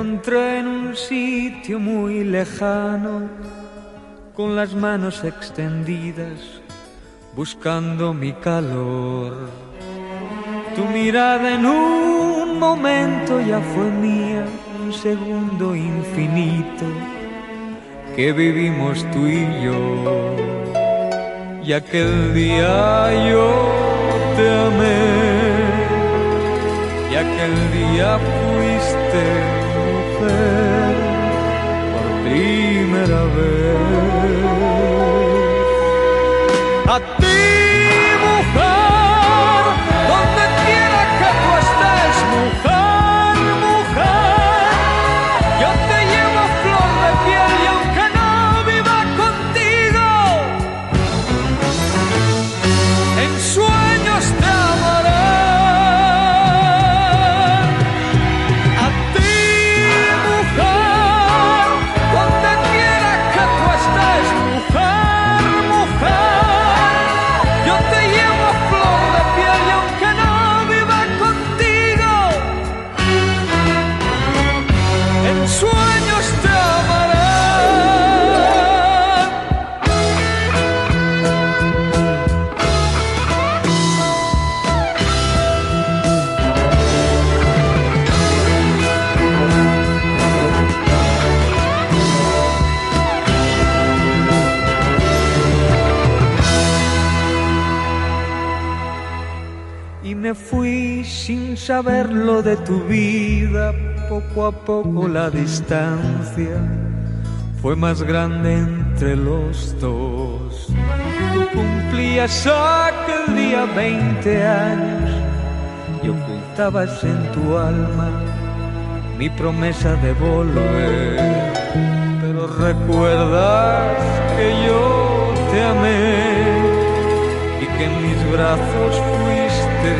encontré en un sitio muy lejano, con las manos extendidas, buscando mi calor. Tu mirada en un momento ya fue mía, un segundo infinito que vivimos tú y yo. Y aquel día yo te amé y aquel día fuiste mujer por primera vez. A ti, saberlo de tu vida. Poco a poco la distancia fue más grande entre los dos. Tú cumplías aquel día 20 años y ocultabas en tu alma mi promesa de volver. Pero recuerdas que yo te amé y que en mis brazos fuiste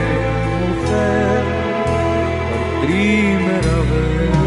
mujer por primera vez.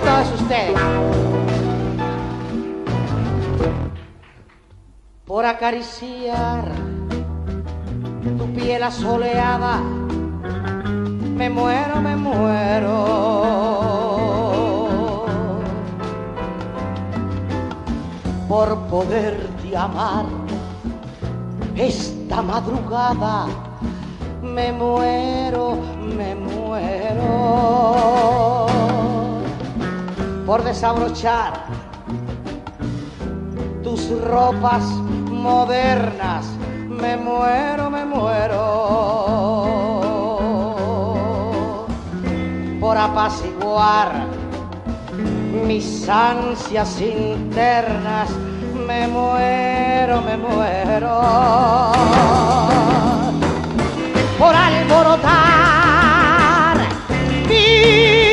Todos ustedes! Por acariciar tu piel asoleada, me muero, me muero. Por poderte amar esta madrugada, me muero, me muero. Por desabrochar tus ropas modernas, me muero, me muero. Por apaciguar mis ansias internas, me muero, me muero. Por alborotar mi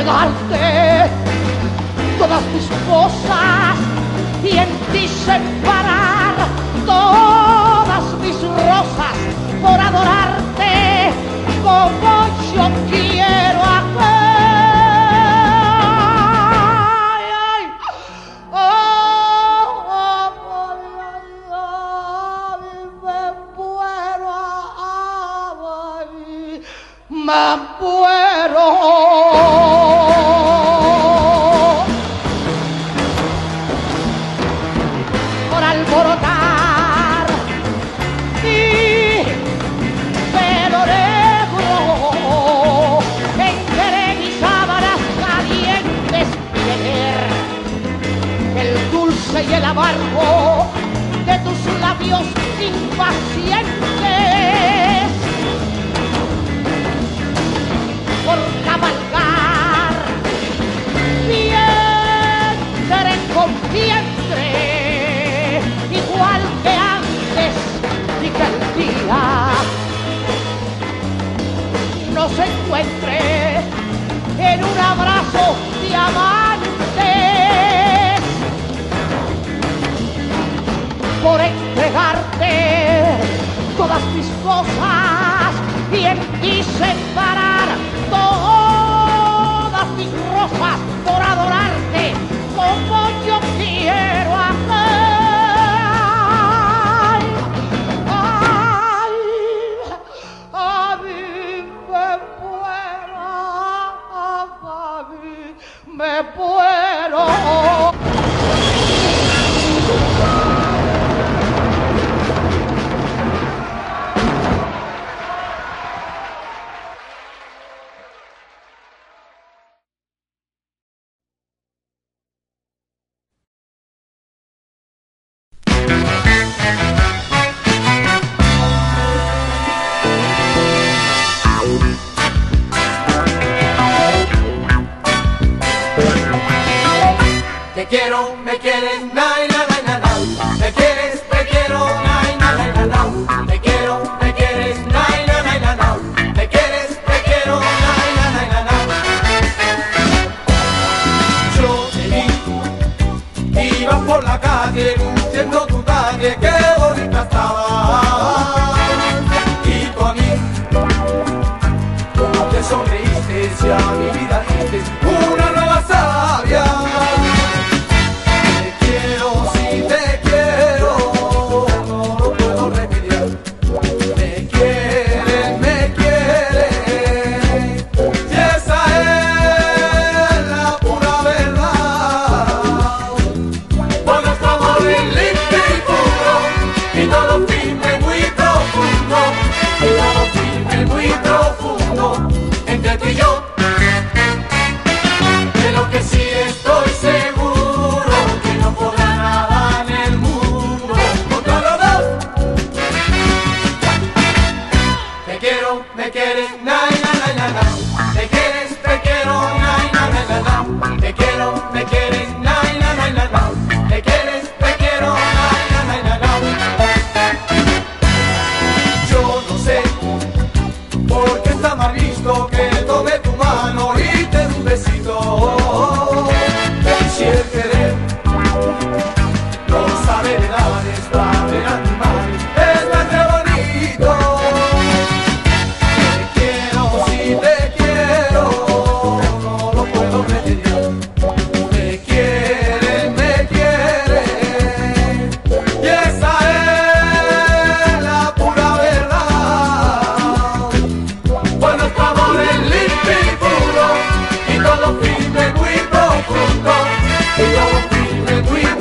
entregarte todas mis cosas y en ti separar todas mis rosas por adorarte como yo quiero. Ay, de tus labios impacientes at all. Vive muy profundo, yo muy.